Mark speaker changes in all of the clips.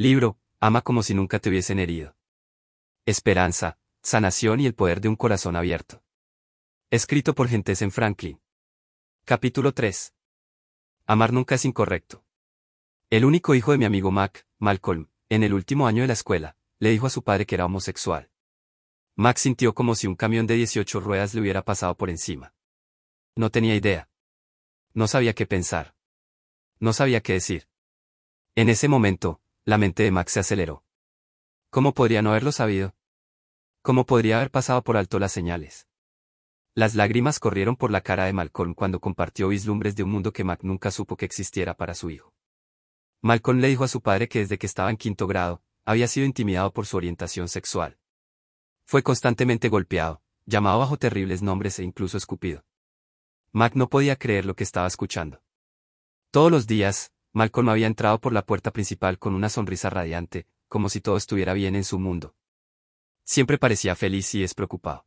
Speaker 1: Libro, ama como si nunca te hubiesen herido. Esperanza, sanación y el poder de un corazón abierto. Escrito por en Franklin. Capítulo 3. Amar nunca es incorrecto. El único hijo de mi amigo Mac, Malcolm, en el último año de la escuela, le dijo a su padre que era homosexual. Mac sintió como si un camión de 18 ruedas le hubiera pasado por encima. No tenía idea. No sabía qué pensar. No sabía qué decir. En ese momento, la mente de Max se aceleró. ¿Cómo podría no haberlo sabido? ¿Cómo podría haber pasado por alto las señales? Las lágrimas corrieron por la cara de Malcolm cuando compartió vislumbres de un mundo que Mac nunca supo que existiera para su hijo. Malcolm le dijo a su padre que desde que estaba en quinto grado, había sido intimidado por su orientación sexual. Fue constantemente golpeado, llamado bajo terribles nombres e incluso escupido. Mac no podía creer lo que estaba escuchando. Todos los días, Malcolm había entrado por la puerta principal con una sonrisa radiante, como si todo estuviera bien en su mundo. Siempre parecía feliz y despreocupado.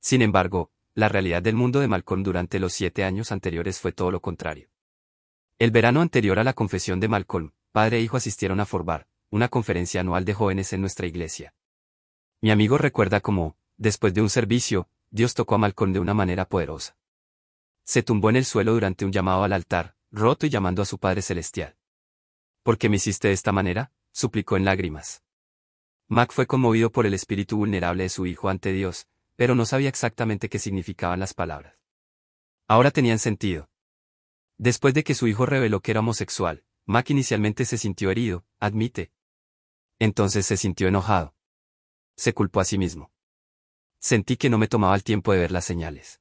Speaker 1: Sin embargo, la realidad del mundo de Malcolm durante los siete años anteriores fue todo lo contrario. El verano anterior a la confesión de Malcolm, padre e hijo asistieron a Forbar, una conferencia anual de jóvenes en nuestra iglesia. Mi amigo recuerda cómo, después de un servicio, Dios tocó a Malcolm de una manera poderosa. Se tumbó en el suelo durante un llamado al altar, roto y llamando a su Padre Celestial. ¿Por qué me hiciste de esta manera? suplicó en lágrimas. Mac fue conmovido por el espíritu vulnerable de su hijo ante Dios, pero no sabía exactamente qué significaban las palabras. Ahora tenían sentido. Después de que su hijo reveló que era homosexual, Mac inicialmente se sintió herido, admite. Entonces se sintió enojado. Se culpó a sí mismo. Sentí que no me tomaba el tiempo de ver las señales.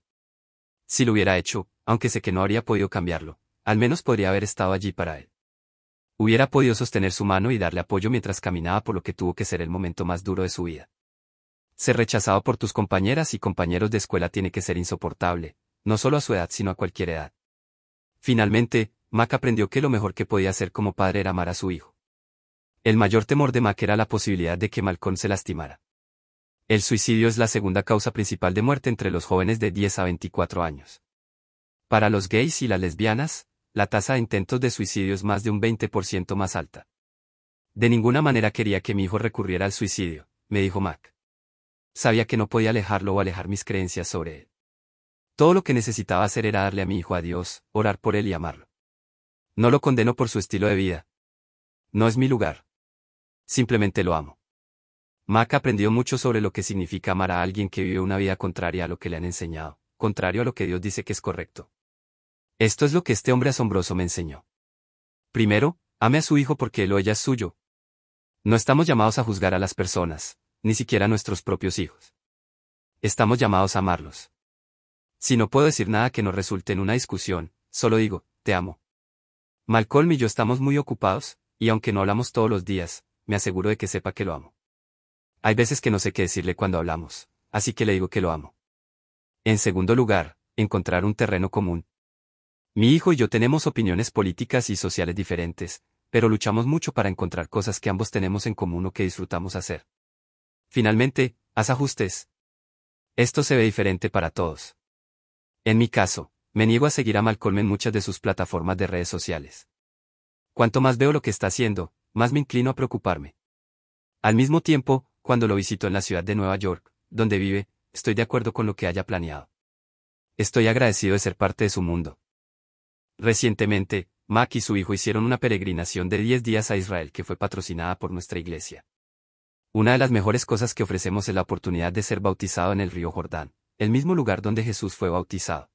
Speaker 1: Si lo hubiera hecho, aunque sé que no habría podido cambiarlo, al menos podría haber estado allí para él. Hubiera podido sostener su mano y darle apoyo mientras caminaba por lo que tuvo que ser el momento más duro de su vida. Ser rechazado por tus compañeras y compañeros de escuela tiene que ser insoportable, no solo a su edad sino a cualquier edad. Finalmente, Mac aprendió que lo mejor que podía hacer como padre era amar a su hijo. El mayor temor de Mac era la posibilidad de que Malcolm se lastimara. El suicidio es la segunda causa principal de muerte entre los jóvenes de 10 a 24 años. Para los gays y las lesbianas, la tasa de intentos de suicidio es más de un 20% más alta. De ninguna manera quería que mi hijo recurriera al suicidio, me dijo Mac. Sabía que no podía alejarlo o alejar mis creencias sobre él. Todo lo que necesitaba hacer era darle a mi hijo a Dios, orar por él y amarlo. No lo condeno por su estilo de vida. No es mi lugar. Simplemente lo amo. Mac aprendió mucho sobre lo que significa amar a alguien que vive una vida contraria a lo que le han enseñado, contrario a lo que Dios dice que es correcto. Esto es lo que este hombre asombroso me enseñó. Primero, ame a su hijo porque él o ella es suyo. No estamos llamados a juzgar a las personas, ni siquiera a nuestros propios hijos. Estamos llamados a amarlos. Si no puedo decir nada que nos resulte en una discusión, solo digo, te amo. Malcolm y yo estamos muy ocupados, y aunque no hablamos todos los días, me aseguro de que sepa que lo amo. Hay veces que no sé qué decirle cuando hablamos, así que le digo que lo amo. En segundo lugar, encontrar un terreno común. Mi hijo y yo tenemos opiniones políticas y sociales diferentes, pero luchamos mucho para encontrar cosas que ambos tenemos en común o que disfrutamos hacer. Finalmente, haz ajustes. Esto se ve diferente para todos. En mi caso, me niego a seguir a Malcolm en muchas de sus plataformas de redes sociales. Cuanto más veo lo que está haciendo, más me inclino a preocuparme. Al mismo tiempo, cuando lo visito en la ciudad de Nueva York, donde vive, estoy de acuerdo con lo que haya planeado. Estoy agradecido de ser parte de su mundo. Recientemente, Mac y su hijo hicieron una peregrinación de 10 días a Israel que fue patrocinada por nuestra iglesia. Una de las mejores cosas que ofrecemos es la oportunidad de ser bautizado en el río Jordán, el mismo lugar donde Jesús fue bautizado.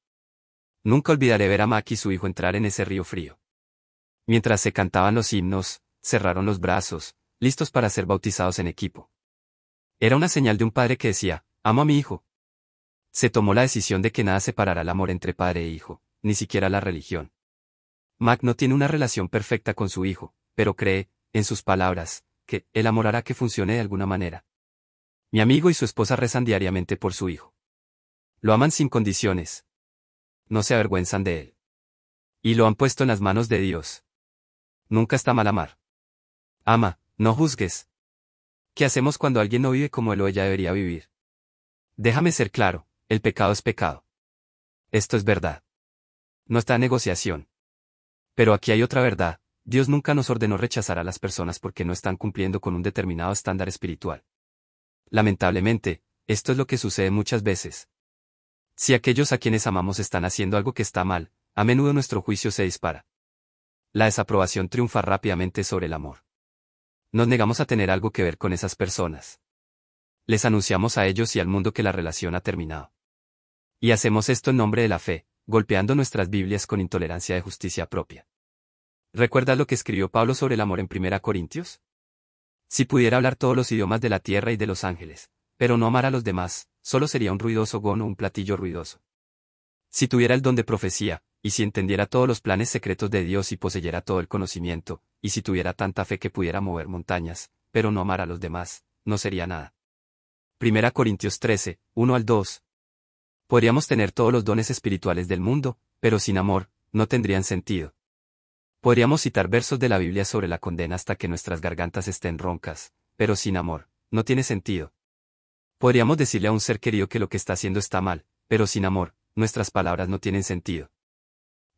Speaker 1: Nunca olvidaré ver a Mac y su hijo entrar en ese río frío. Mientras se cantaban los himnos, cerraron los brazos, listos para ser bautizados en equipo. Era una señal de un padre que decía, amo a mi hijo. Se tomó la decisión de que nada separará el amor entre padre e hijo, ni siquiera la religión. Mac no tiene una relación perfecta con su hijo, pero cree, en sus palabras, que el amor hará que funcione de alguna manera. Mi amigo y su esposa rezan diariamente por su hijo. Lo aman sin condiciones. No se avergüenzan de él. Y lo han puesto en las manos de Dios. Nunca está mal amar. Ama, no juzgues, ¿Qué hacemos cuando alguien no vive como él ella debería vivir? Déjame ser claro, el pecado es pecado. Esto es verdad. No está en negociación. Pero aquí hay otra verdad, Dios nunca nos ordenó rechazar a las personas porque no están cumpliendo con un determinado estándar espiritual. Lamentablemente, esto es lo que sucede muchas veces. Si aquellos a quienes amamos están haciendo algo que está mal, a menudo nuestro juicio se dispara. La desaprobación triunfa rápidamente sobre el amor. Nos negamos a tener algo que ver con esas personas. Les anunciamos a ellos y al mundo que la relación ha terminado. Y hacemos esto en nombre de la fe, golpeando nuestras Biblias con intolerancia de justicia propia. ¿Recuerdas lo que escribió Pablo sobre el amor en 1 Corintios? Si pudiera hablar todos los idiomas de la tierra y de los ángeles, pero no amar a los demás, solo sería un ruidoso gono o un platillo ruidoso. Si tuviera el don de profecía, y si entendiera todos los planes secretos de Dios y poseyera todo el conocimiento, y si tuviera tanta fe que pudiera mover montañas, pero no amar a los demás, no sería nada. 1 Corintios 13, 1 al 2. Podríamos tener todos los dones espirituales del mundo, pero sin amor, no tendrían sentido. Podríamos citar versos de la Biblia sobre la condena hasta que nuestras gargantas estén roncas, pero sin amor, no tiene sentido. Podríamos decirle a un ser querido que lo que está haciendo está mal, pero sin amor, nuestras palabras no tienen sentido.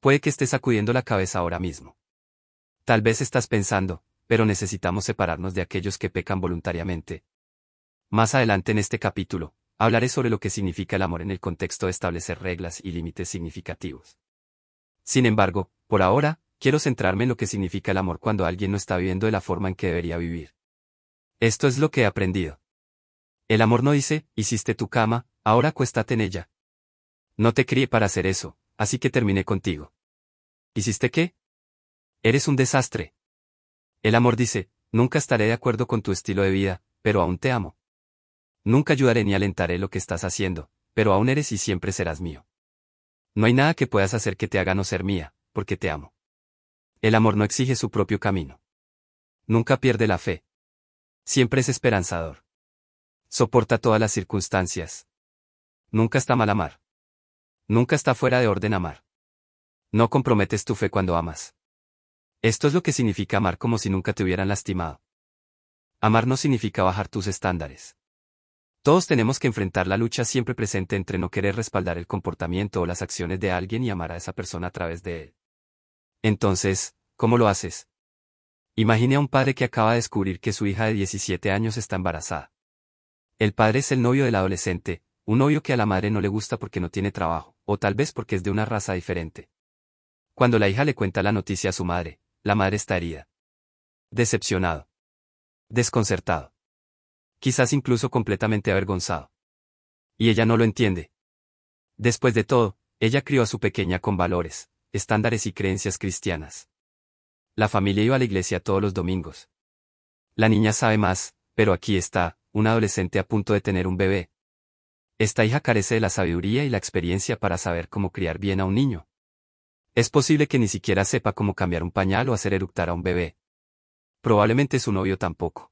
Speaker 1: Puede que estés sacudiendo la cabeza ahora mismo. Tal vez estás pensando, pero necesitamos separarnos de aquellos que pecan voluntariamente. Más adelante en este capítulo, hablaré sobre lo que significa el amor en el contexto de establecer reglas y límites significativos. Sin embargo, por ahora, quiero centrarme en lo que significa el amor cuando alguien no está viviendo de la forma en que debería vivir. Esto es lo que he aprendido. El amor no dice, hiciste tu cama, ahora acuéstate en ella. No te crié para hacer eso, así que terminé contigo. ¿Hiciste qué? Eres un desastre. El amor dice, nunca estaré de acuerdo con tu estilo de vida, pero aún te amo. Nunca ayudaré ni alentaré lo que estás haciendo, pero aún eres y siempre serás mío. No hay nada que puedas hacer que te haga no ser mía, porque te amo. El amor no exige su propio camino. Nunca pierde la fe. Siempre es esperanzador. Soporta todas las circunstancias. Nunca está mal amar. Nunca está fuera de orden amar. No comprometes tu fe cuando amas. Esto es lo que significa amar como si nunca te hubieran lastimado. Amar no significa bajar tus estándares. Todos tenemos que enfrentar la lucha siempre presente entre no querer respaldar el comportamiento o las acciones de alguien y amar a esa persona a través de él. Entonces, ¿cómo lo haces? Imagine a un padre que acaba de descubrir que su hija de 17 años está embarazada. El padre es el novio del adolescente, un novio que a la madre no le gusta porque no tiene trabajo, o tal vez porque es de una raza diferente. Cuando la hija le cuenta la noticia a su madre, la madre está herida. Decepcionado. Desconcertado quizás incluso completamente avergonzado. Y ella no lo entiende. Después de todo, ella crió a su pequeña con valores, estándares y creencias cristianas. La familia iba a la iglesia todos los domingos. La niña sabe más, pero aquí está, un adolescente a punto de tener un bebé. Esta hija carece de la sabiduría y la experiencia para saber cómo criar bien a un niño. Es posible que ni siquiera sepa cómo cambiar un pañal o hacer eructar a un bebé. Probablemente su novio tampoco.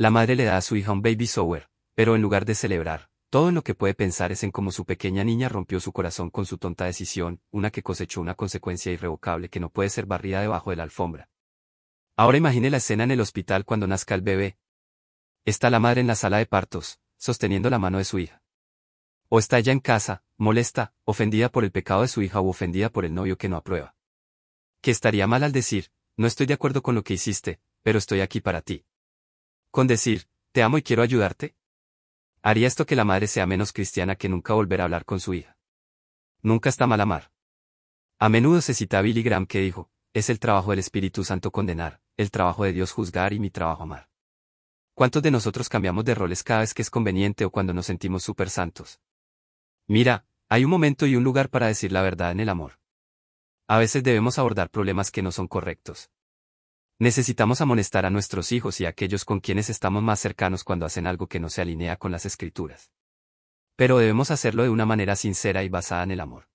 Speaker 1: La madre le da a su hija un baby shower, pero en lugar de celebrar, todo en lo que puede pensar es en cómo su pequeña niña rompió su corazón con su tonta decisión, una que cosechó una consecuencia irrevocable que no puede ser barrida debajo de la alfombra. Ahora imagine la escena en el hospital cuando nazca el bebé. Está la madre en la sala de partos, sosteniendo la mano de su hija. O está ella en casa, molesta, ofendida por el pecado de su hija o ofendida por el novio que no aprueba. Que estaría mal al decir, no estoy de acuerdo con lo que hiciste, pero estoy aquí para ti. Con decir, te amo y quiero ayudarte. Haría esto que la madre sea menos cristiana que nunca volver a hablar con su hija. Nunca está mal amar. A menudo se cita a Billy Graham que dijo, es el trabajo del Espíritu Santo condenar, el trabajo de Dios juzgar y mi trabajo amar. ¿Cuántos de nosotros cambiamos de roles cada vez que es conveniente o cuando nos sentimos súper santos? Mira, hay un momento y un lugar para decir la verdad en el amor. A veces debemos abordar problemas que no son correctos. Necesitamos amonestar a nuestros hijos y a aquellos con quienes estamos más cercanos cuando hacen algo que no se alinea con las escrituras. Pero debemos hacerlo de una manera sincera y basada en el amor.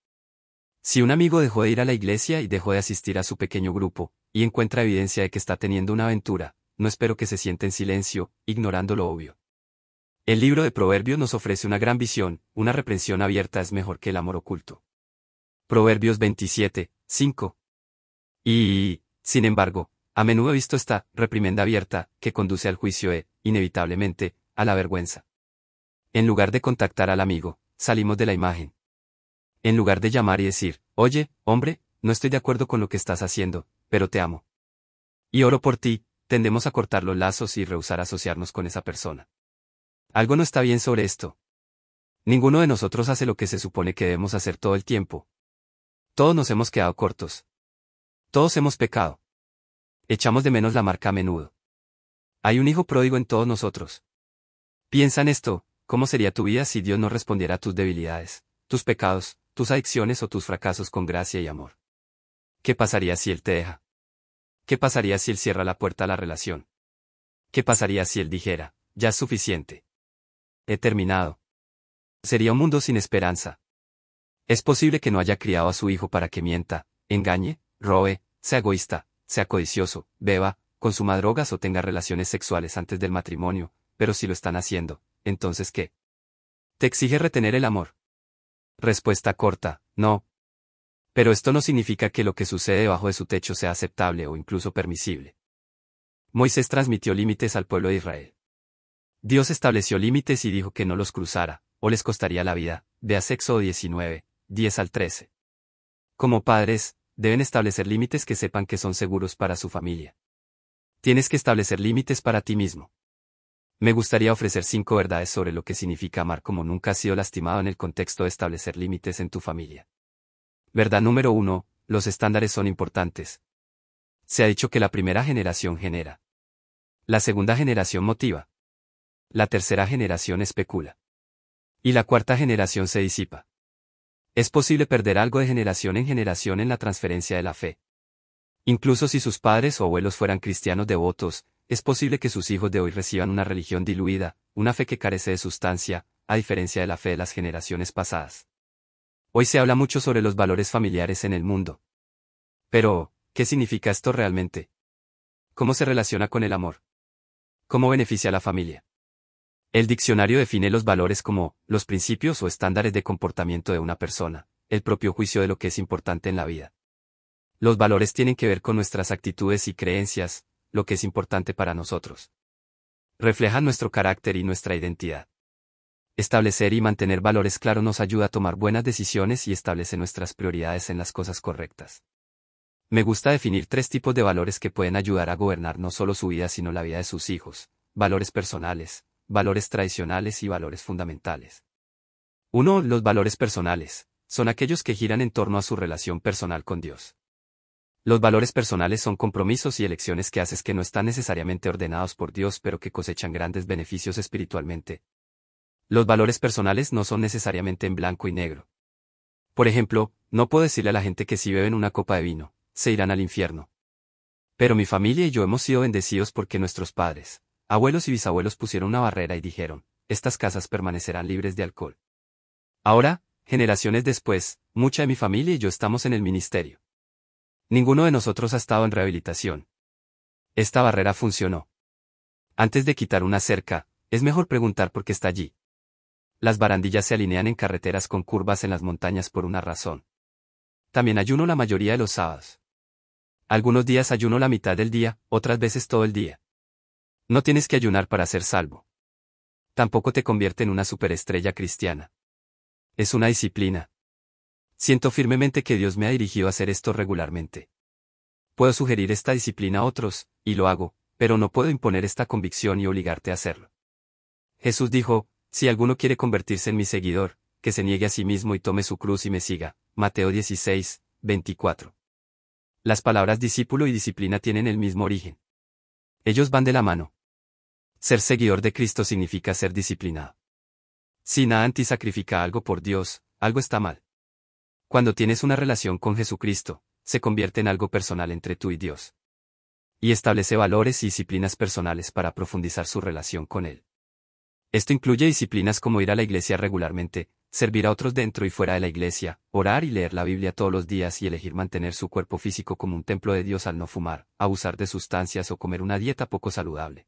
Speaker 1: Si un amigo dejó de ir a la iglesia y dejó de asistir a su pequeño grupo, y encuentra evidencia de que está teniendo una aventura, no espero que se sienta en silencio, ignorando lo obvio. El libro de Proverbios nos ofrece una gran visión, una reprensión abierta es mejor que el amor oculto. Proverbios 27, 5. Y, sin embargo, a menudo he visto esta reprimenda abierta, que conduce al juicio e, inevitablemente, a la vergüenza. En lugar de contactar al amigo, salimos de la imagen. En lugar de llamar y decir, oye, hombre, no estoy de acuerdo con lo que estás haciendo, pero te amo. Y oro por ti, tendemos a cortar los lazos y rehusar asociarnos con esa persona. Algo no está bien sobre esto. Ninguno de nosotros hace lo que se supone que debemos hacer todo el tiempo. Todos nos hemos quedado cortos. Todos hemos pecado. Echamos de menos la marca a menudo. Hay un hijo pródigo en todos nosotros. Piensa en esto, ¿cómo sería tu vida si Dios no respondiera a tus debilidades, tus pecados, tus adicciones o tus fracasos con gracia y amor? ¿Qué pasaría si Él te deja? ¿Qué pasaría si Él cierra la puerta a la relación? ¿Qué pasaría si Él dijera, ya es suficiente? He terminado. Sería un mundo sin esperanza. Es posible que no haya criado a su hijo para que mienta, engañe, robe, sea egoísta, sea codicioso, beba, consuma drogas o tenga relaciones sexuales antes del matrimonio, pero si lo están haciendo, entonces ¿qué? ¿Te exige retener el amor? Respuesta corta, no. Pero esto no significa que lo que sucede debajo de su techo sea aceptable o incluso permisible. Moisés transmitió límites al pueblo de Israel. Dios estableció límites y dijo que no los cruzara, o les costaría la vida, de Éxodo 19, 10 al 13. Como padres, deben establecer límites que sepan que son seguros para su familia. Tienes que establecer límites para ti mismo. Me gustaría ofrecer cinco verdades sobre lo que significa amar como nunca has sido lastimado en el contexto de establecer límites en tu familia. Verdad número uno, los estándares son importantes. Se ha dicho que la primera generación genera. La segunda generación motiva. La tercera generación especula. Y la cuarta generación se disipa. Es posible perder algo de generación en generación en la transferencia de la fe. Incluso si sus padres o abuelos fueran cristianos devotos, es posible que sus hijos de hoy reciban una religión diluida, una fe que carece de sustancia, a diferencia de la fe de las generaciones pasadas. Hoy se habla mucho sobre los valores familiares en el mundo. Pero, ¿qué significa esto realmente? ¿Cómo se relaciona con el amor? ¿Cómo beneficia a la familia? El diccionario define los valores como los principios o estándares de comportamiento de una persona, el propio juicio de lo que es importante en la vida. Los valores tienen que ver con nuestras actitudes y creencias, lo que es importante para nosotros. Reflejan nuestro carácter y nuestra identidad. Establecer y mantener valores claros nos ayuda a tomar buenas decisiones y establece nuestras prioridades en las cosas correctas. Me gusta definir tres tipos de valores que pueden ayudar a gobernar no solo su vida sino la vida de sus hijos, valores personales, valores tradicionales y valores fundamentales. 1. Los valores personales. Son aquellos que giran en torno a su relación personal con Dios. Los valores personales son compromisos y elecciones que haces que no están necesariamente ordenados por Dios pero que cosechan grandes beneficios espiritualmente. Los valores personales no son necesariamente en blanco y negro. Por ejemplo, no puedo decirle a la gente que si beben una copa de vino, se irán al infierno. Pero mi familia y yo hemos sido bendecidos porque nuestros padres, Abuelos y bisabuelos pusieron una barrera y dijeron, estas casas permanecerán libres de alcohol. Ahora, generaciones después, mucha de mi familia y yo estamos en el ministerio. Ninguno de nosotros ha estado en rehabilitación. Esta barrera funcionó. Antes de quitar una cerca, es mejor preguntar por qué está allí. Las barandillas se alinean en carreteras con curvas en las montañas por una razón. También ayuno la mayoría de los sábados. Algunos días ayuno la mitad del día, otras veces todo el día. No tienes que ayunar para ser salvo. Tampoco te convierte en una superestrella cristiana. Es una disciplina. Siento firmemente que Dios me ha dirigido a hacer esto regularmente. Puedo sugerir esta disciplina a otros, y lo hago, pero no puedo imponer esta convicción y obligarte a hacerlo. Jesús dijo, si alguno quiere convertirse en mi seguidor, que se niegue a sí mismo y tome su cruz y me siga. Mateo 16, 24. Las palabras discípulo y disciplina tienen el mismo origen. Ellos van de la mano. Ser seguidor de Cristo significa ser disciplinado. Si nada anti sacrifica algo por Dios, algo está mal. Cuando tienes una relación con Jesucristo, se convierte en algo personal entre tú y Dios. Y establece valores y disciplinas personales para profundizar su relación con Él. Esto incluye disciplinas como ir a la iglesia regularmente, servir a otros dentro y fuera de la iglesia, orar y leer la Biblia todos los días y elegir mantener su cuerpo físico como un templo de Dios al no fumar, abusar de sustancias o comer una dieta poco saludable.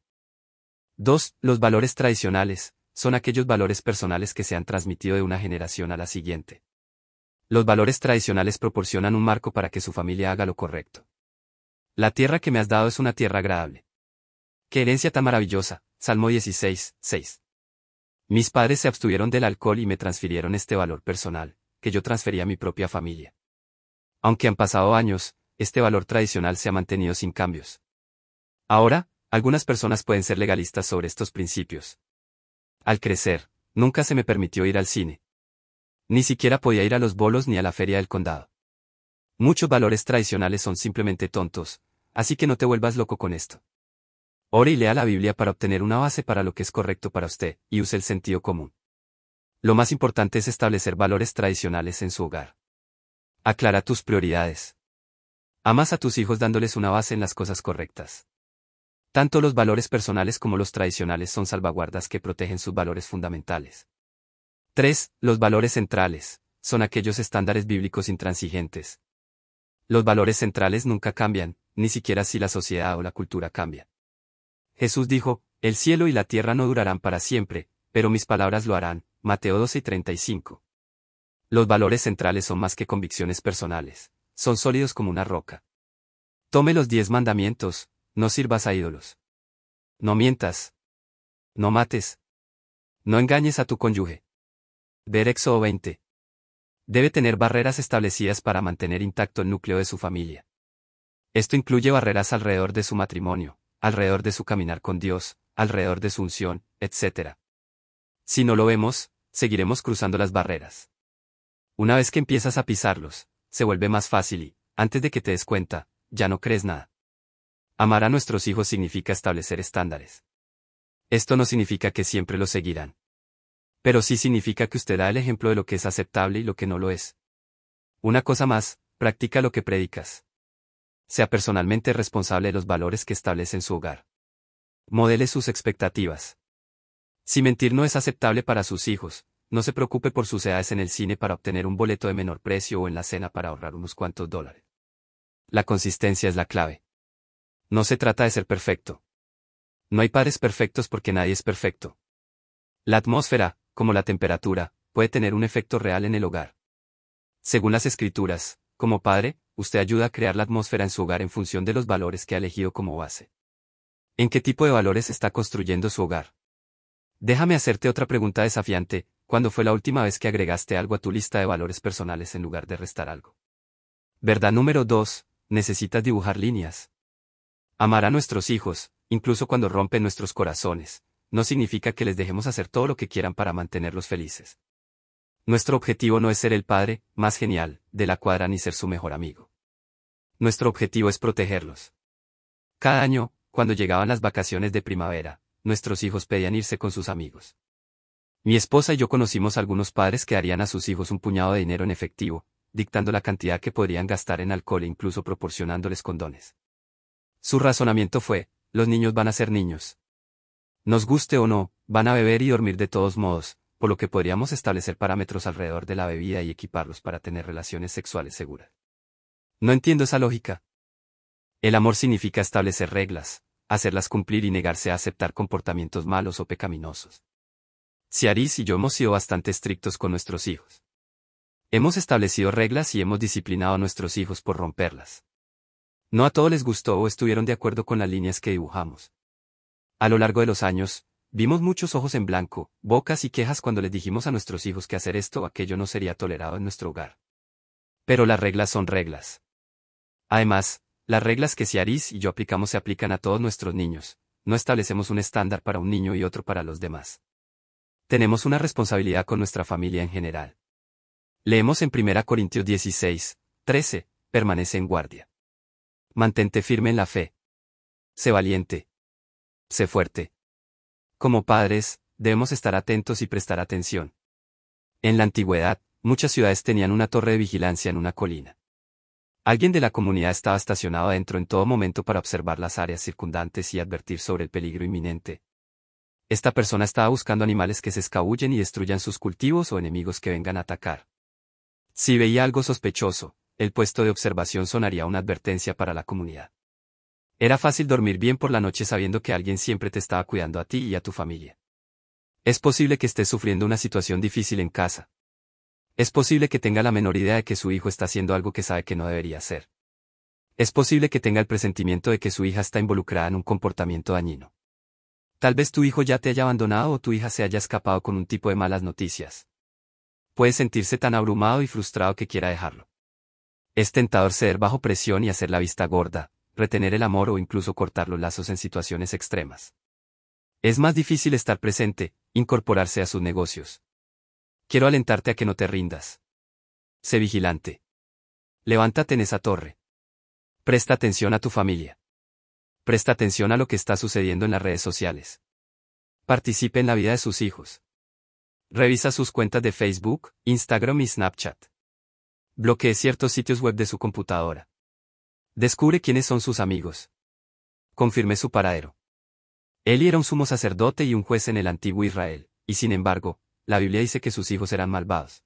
Speaker 1: 2. Los valores tradicionales, son aquellos valores personales que se han transmitido de una generación a la siguiente. Los valores tradicionales proporcionan un marco para que su familia haga lo correcto. La tierra que me has dado es una tierra agradable. Qué herencia tan maravillosa. Salmo 16, 6. Mis padres se abstuvieron del alcohol y me transfirieron este valor personal, que yo transferí a mi propia familia. Aunque han pasado años, este valor tradicional se ha mantenido sin cambios. Ahora, algunas personas pueden ser legalistas sobre estos principios. Al crecer, nunca se me permitió ir al cine. Ni siquiera podía ir a los bolos ni a la feria del condado. Muchos valores tradicionales son simplemente tontos, así que no te vuelvas loco con esto. Ore y lea la Biblia para obtener una base para lo que es correcto para usted, y use el sentido común. Lo más importante es establecer valores tradicionales en su hogar. Aclara tus prioridades. Amas a tus hijos dándoles una base en las cosas correctas. Tanto los valores personales como los tradicionales son salvaguardas que protegen sus valores fundamentales. 3. Los valores centrales, son aquellos estándares bíblicos intransigentes. Los valores centrales nunca cambian, ni siquiera si la sociedad o la cultura cambia. Jesús dijo, El cielo y la tierra no durarán para siempre, pero mis palabras lo harán. Mateo 12 y 35. Los valores centrales son más que convicciones personales, son sólidos como una roca. Tome los diez mandamientos, no sirvas a ídolos. No mientas. No mates. No engañes a tu cónyuge. Ver Éxodo 20. Debe tener barreras establecidas para mantener intacto el núcleo de su familia. Esto incluye barreras alrededor de su matrimonio, alrededor de su caminar con Dios, alrededor de su unción, etc. Si no lo vemos, seguiremos cruzando las barreras. Una vez que empiezas a pisarlos, se vuelve más fácil y, antes de que te des cuenta, ya no crees nada. Amar a nuestros hijos significa establecer estándares. Esto no significa que siempre los seguirán. Pero sí significa que usted da el ejemplo de lo que es aceptable y lo que no lo es. Una cosa más, practica lo que predicas sea personalmente responsable de los valores que establece en su hogar. Modele sus expectativas. Si mentir no es aceptable para sus hijos, no se preocupe por sus edades en el cine para obtener un boleto de menor precio o en la cena para ahorrar unos cuantos dólares. La consistencia es la clave. No se trata de ser perfecto. No hay padres perfectos porque nadie es perfecto. La atmósfera, como la temperatura, puede tener un efecto real en el hogar. Según las escrituras, como padre, usted ayuda a crear la atmósfera en su hogar en función de los valores que ha elegido como base. ¿En qué tipo de valores está construyendo su hogar? Déjame hacerte otra pregunta desafiante, ¿cuándo fue la última vez que agregaste algo a tu lista de valores personales en lugar de restar algo? Verdad número 2, necesitas dibujar líneas. Amar a nuestros hijos, incluso cuando rompen nuestros corazones, no significa que les dejemos hacer todo lo que quieran para mantenerlos felices. Nuestro objetivo no es ser el padre, más genial, de la cuadra ni ser su mejor amigo. Nuestro objetivo es protegerlos. Cada año, cuando llegaban las vacaciones de primavera, nuestros hijos pedían irse con sus amigos. Mi esposa y yo conocimos algunos padres que darían a sus hijos un puñado de dinero en efectivo, dictando la cantidad que podrían gastar en alcohol e incluso proporcionándoles condones. Su razonamiento fue, los niños van a ser niños. Nos guste o no, van a beber y dormir de todos modos, por lo que podríamos establecer parámetros alrededor de la bebida y equiparlos para tener relaciones sexuales seguras. No entiendo esa lógica. El amor significa establecer reglas, hacerlas cumplir y negarse a aceptar comportamientos malos o pecaminosos. Ciaris y yo hemos sido bastante estrictos con nuestros hijos. Hemos establecido reglas y hemos disciplinado a nuestros hijos por romperlas. No a todos les gustó o estuvieron de acuerdo con las líneas que dibujamos. A lo largo de los años, Vimos muchos ojos en blanco, bocas y quejas cuando les dijimos a nuestros hijos que hacer esto o aquello no sería tolerado en nuestro hogar. Pero las reglas son reglas. Además, las reglas que Ciaris y yo aplicamos se aplican a todos nuestros niños, no establecemos un estándar para un niño y otro para los demás. Tenemos una responsabilidad con nuestra familia en general. Leemos en 1 Corintios 16, 13, permanece en guardia. Mantente firme en la fe. Sé valiente. Sé fuerte. Como padres, debemos estar atentos y prestar atención. En la antigüedad, muchas ciudades tenían una torre de vigilancia en una colina. Alguien de la comunidad estaba estacionado adentro en todo momento para observar las áreas circundantes y advertir sobre el peligro inminente. Esta persona estaba buscando animales que se escabullen y destruyan sus cultivos o enemigos que vengan a atacar. Si veía algo sospechoso, el puesto de observación sonaría una advertencia para la comunidad. Era fácil dormir bien por la noche sabiendo que alguien siempre te estaba cuidando a ti y a tu familia. Es posible que estés sufriendo una situación difícil en casa. Es posible que tenga la menor idea de que su hijo está haciendo algo que sabe que no debería hacer. Es posible que tenga el presentimiento de que su hija está involucrada en un comportamiento dañino. Tal vez tu hijo ya te haya abandonado o tu hija se haya escapado con un tipo de malas noticias. Puede sentirse tan abrumado y frustrado que quiera dejarlo. Es tentador ceder bajo presión y hacer la vista gorda, retener el amor o incluso cortar los lazos en situaciones extremas. Es más difícil estar presente, incorporarse a sus negocios. Quiero alentarte a que no te rindas. Sé vigilante. Levántate en esa torre. Presta atención a tu familia. Presta atención a lo que está sucediendo en las redes sociales. Participe en la vida de sus hijos. Revisa sus cuentas de Facebook, Instagram y Snapchat. Bloquee ciertos sitios web de su computadora. Descubre quiénes son sus amigos. Confirme su paradero. Eli era un sumo sacerdote y un juez en el antiguo Israel, y sin embargo, la Biblia dice que sus hijos eran malvados.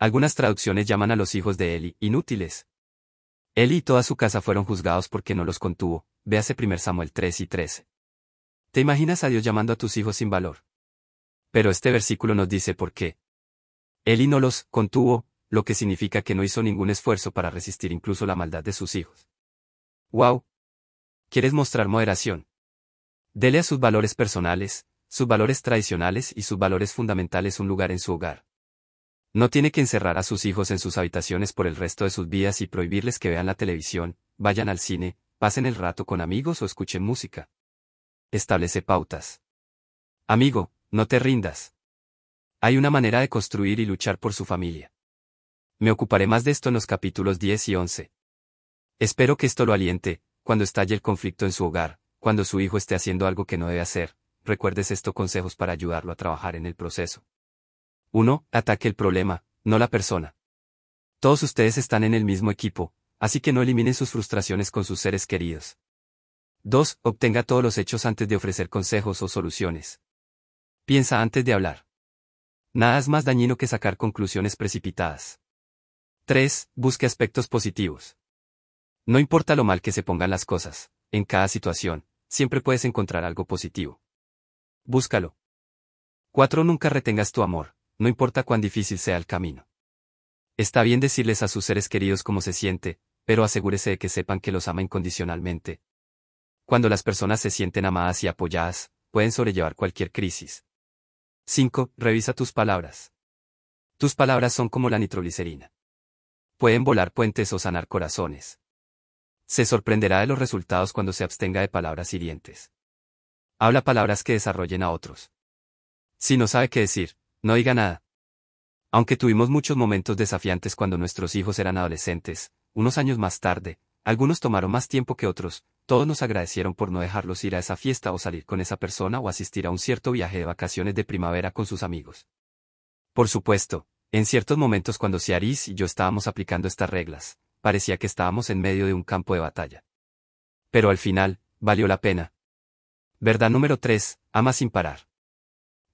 Speaker 1: Algunas traducciones llaman a los hijos de Eli inútiles. Eli y toda su casa fueron juzgados porque no los contuvo, véase 1 Samuel 3 y 13. ¿Te imaginas a Dios llamando a tus hijos sin valor? Pero este versículo nos dice por qué. Eli no los contuvo, lo que significa que no hizo ningún esfuerzo para resistir incluso la maldad de sus hijos. ¡Wow! ¿Quieres mostrar moderación? Dele a sus valores personales, sus valores tradicionales y sus valores fundamentales un lugar en su hogar. No tiene que encerrar a sus hijos en sus habitaciones por el resto de sus vidas y prohibirles que vean la televisión, vayan al cine, pasen el rato con amigos o escuchen música. Establece pautas. Amigo, no te rindas. Hay una manera de construir y luchar por su familia. Me ocuparé más de esto en los capítulos 10 y 11. Espero que esto lo aliente, cuando estalle el conflicto en su hogar, cuando su hijo esté haciendo algo que no debe hacer, recuerdes estos consejos para ayudarlo a trabajar en el proceso. 1. Ataque el problema, no la persona. Todos ustedes están en el mismo equipo, así que no eliminen sus frustraciones con sus seres queridos. 2. Obtenga todos los hechos antes de ofrecer consejos o soluciones. Piensa antes de hablar. Nada es más dañino que sacar conclusiones precipitadas. 3. Busque aspectos positivos. No importa lo mal que se pongan las cosas, en cada situación, siempre puedes encontrar algo positivo. Búscalo. 4. Nunca retengas tu amor, no importa cuán difícil sea el camino. Está bien decirles a sus seres queridos cómo se siente, pero asegúrese de que sepan que los ama incondicionalmente. Cuando las personas se sienten amadas y apoyadas, pueden sobrellevar cualquier crisis. 5. Revisa tus palabras. Tus palabras son como la nitroglicerina. Pueden volar puentes o sanar corazones. Se sorprenderá de los resultados cuando se abstenga de palabras hirientes. Habla palabras que desarrollen a otros. Si no sabe qué decir, no diga nada. Aunque tuvimos muchos momentos desafiantes cuando nuestros hijos eran adolescentes, unos años más tarde, algunos tomaron más tiempo que otros, todos nos agradecieron por no dejarlos ir a esa fiesta o salir con esa persona o asistir a un cierto viaje de vacaciones de primavera con sus amigos. Por supuesto, en ciertos momentos cuando Ciaris y yo estábamos aplicando estas reglas, parecía que estábamos en medio de un campo de batalla. Pero al final, valió la pena, Verdad número 3. Ama sin parar.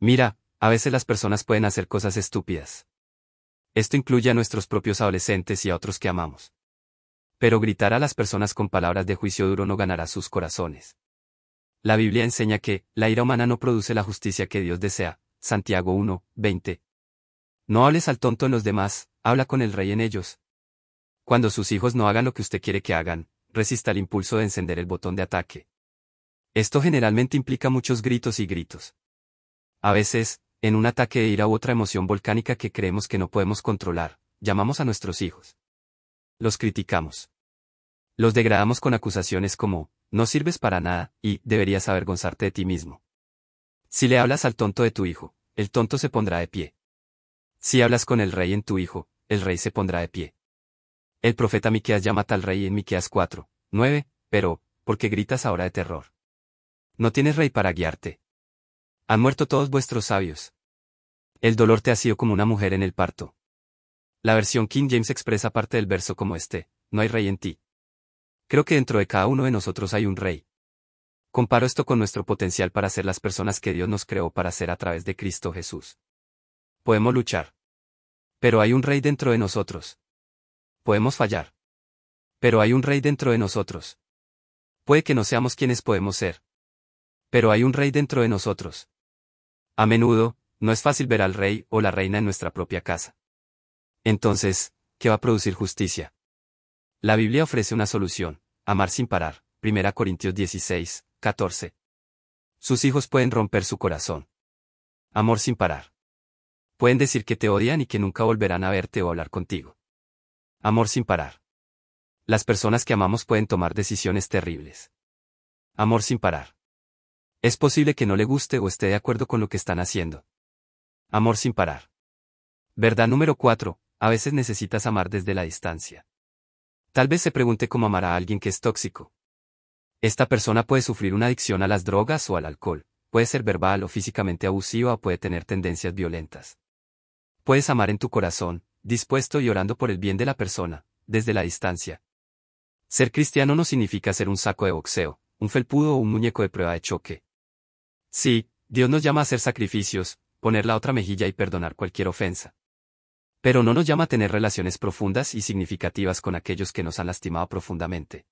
Speaker 1: Mira, a veces las personas pueden hacer cosas estúpidas. Esto incluye a nuestros propios adolescentes y a otros que amamos. Pero gritar a las personas con palabras de juicio duro no ganará sus corazones. La Biblia enseña que, la ira humana no produce la justicia que Dios desea. Santiago 1, 20. No hables al tonto en los demás, habla con el rey en ellos. Cuando sus hijos no hagan lo que usted quiere que hagan, resista el impulso de encender el botón de ataque. Esto generalmente implica muchos gritos y gritos. A veces, en un ataque de ira u otra emoción volcánica que creemos que no podemos controlar, llamamos a nuestros hijos. Los criticamos. Los degradamos con acusaciones como, no sirves para nada, y, deberías avergonzarte de ti mismo. Si le hablas al tonto de tu hijo, el tonto se pondrá de pie. Si hablas con el rey en tu hijo, el rey se pondrá de pie. El profeta Miqueas llama tal rey en Miqueas 4, 9, pero, ¿por qué gritas ahora de terror? No tienes rey para guiarte. Han muerto todos vuestros sabios. El dolor te ha sido como una mujer en el parto. La versión King James expresa parte del verso como este, no hay rey en ti. Creo que dentro de cada uno de nosotros hay un rey. Comparo esto con nuestro potencial para ser las personas que Dios nos creó para ser a través de Cristo Jesús. Podemos luchar. Pero hay un rey dentro de nosotros. Podemos fallar. Pero hay un rey dentro de nosotros. Puede que no seamos quienes podemos ser. Pero hay un rey dentro de nosotros. A menudo, no es fácil ver al rey o la reina en nuestra propia casa. Entonces, ¿qué va a producir justicia? La Biblia ofrece una solución, amar sin parar, 1 Corintios 16, 14. Sus hijos pueden romper su corazón. Amor sin parar. Pueden decir que te odian y que nunca volverán a verte o hablar contigo. Amor sin parar. Las personas que amamos pueden tomar decisiones terribles. Amor sin parar. Es posible que no le guste o esté de acuerdo con lo que están haciendo. Amor sin parar. Verdad número 4. A veces necesitas amar desde la distancia. Tal vez se pregunte cómo amar a alguien que es tóxico. Esta persona puede sufrir una adicción a las drogas o al alcohol, puede ser verbal o físicamente abusiva o puede tener tendencias violentas. Puedes amar en tu corazón, dispuesto y orando por el bien de la persona, desde la distancia. Ser cristiano no significa ser un saco de boxeo, un felpudo o un muñeco de prueba de choque. Sí, Dios nos llama a hacer sacrificios, poner la otra mejilla y perdonar cualquier ofensa. Pero no nos llama a tener relaciones profundas y significativas con aquellos que nos han lastimado profundamente.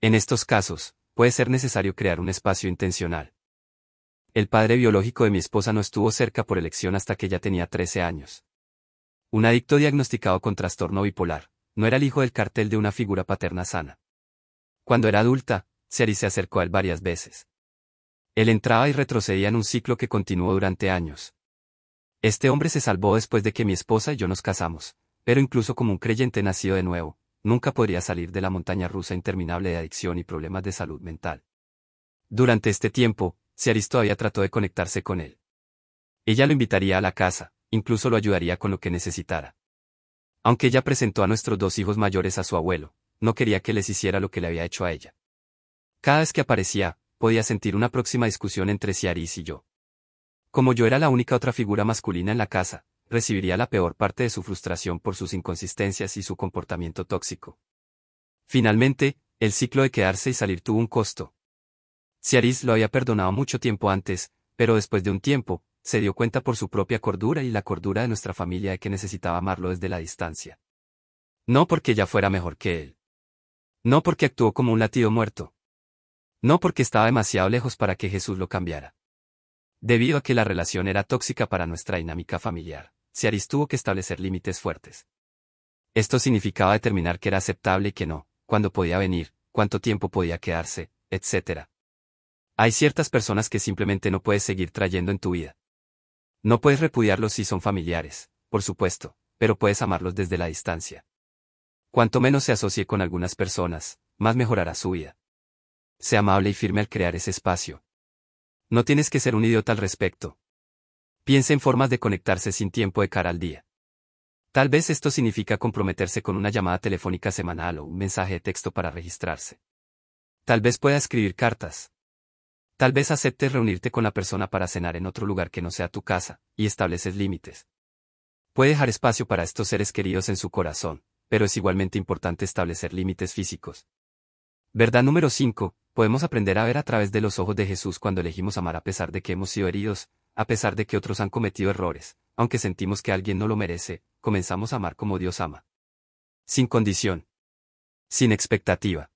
Speaker 1: En estos casos, puede ser necesario crear un espacio intencional. El padre biológico de mi esposa no estuvo cerca por elección hasta que ella tenía 13 años. Un adicto diagnosticado con trastorno bipolar, no era el hijo del cartel de una figura paterna sana. Cuando era adulta, Seri se acercó a él varias veces. Él entraba y retrocedía en un ciclo que continuó durante años. Este hombre se salvó después de que mi esposa y yo nos casamos, pero incluso como un creyente nacido de nuevo, nunca podría salir de la montaña rusa interminable de adicción y problemas de salud mental. Durante este tiempo, Ciaris todavía trató de conectarse con él. Ella lo invitaría a la casa, incluso lo ayudaría con lo que necesitara. Aunque ella presentó a nuestros dos hijos mayores a su abuelo, no quería que les hiciera lo que le había hecho a ella. Cada vez que aparecía, podía sentir una próxima discusión entre Ciaris y yo. Como yo era la única otra figura masculina en la casa, recibiría la peor parte de su frustración por sus inconsistencias y su comportamiento tóxico. Finalmente, el ciclo de quedarse y salir tuvo un costo. Ciaris lo había perdonado mucho tiempo antes, pero después de un tiempo, se dio cuenta por su propia cordura y la cordura de nuestra familia de que necesitaba amarlo desde la distancia. No porque ella fuera mejor que él. No porque actuó como un latido muerto. No porque estaba demasiado lejos para que Jesús lo cambiara. Debido a que la relación era tóxica para nuestra dinámica familiar, Ciaris tuvo que establecer límites fuertes. Esto significaba determinar qué era aceptable y qué no, cuándo podía venir, cuánto tiempo podía quedarse, etc. Hay ciertas personas que simplemente no puedes seguir trayendo en tu vida. No puedes repudiarlos si son familiares, por supuesto, pero puedes amarlos desde la distancia. Cuanto menos se asocie con algunas personas, más mejorará su vida. Sea amable y firme al crear ese espacio. No tienes que ser un idiota al respecto. Piensa en formas de conectarse sin tiempo de cara al día. Tal vez esto significa comprometerse con una llamada telefónica semanal o un mensaje de texto para registrarse. Tal vez pueda escribir cartas, Tal vez aceptes reunirte con la persona para cenar en otro lugar que no sea tu casa, y estableces límites. Puede dejar espacio para estos seres queridos en su corazón, pero es igualmente importante establecer límites físicos. Verdad número 5. Podemos aprender a ver a través de los ojos de Jesús cuando elegimos amar a pesar de que hemos sido heridos, a pesar de que otros han cometido errores, aunque sentimos que alguien no lo merece, comenzamos a amar como Dios ama. Sin condición. Sin expectativa.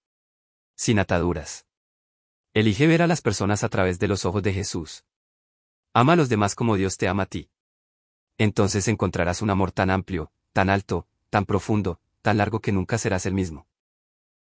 Speaker 1: Sin ataduras. Elige ver a las personas a través de los ojos de Jesús. Ama a los demás como Dios te ama a ti. Entonces encontrarás un amor tan amplio, tan alto, tan profundo, tan largo que nunca serás el mismo.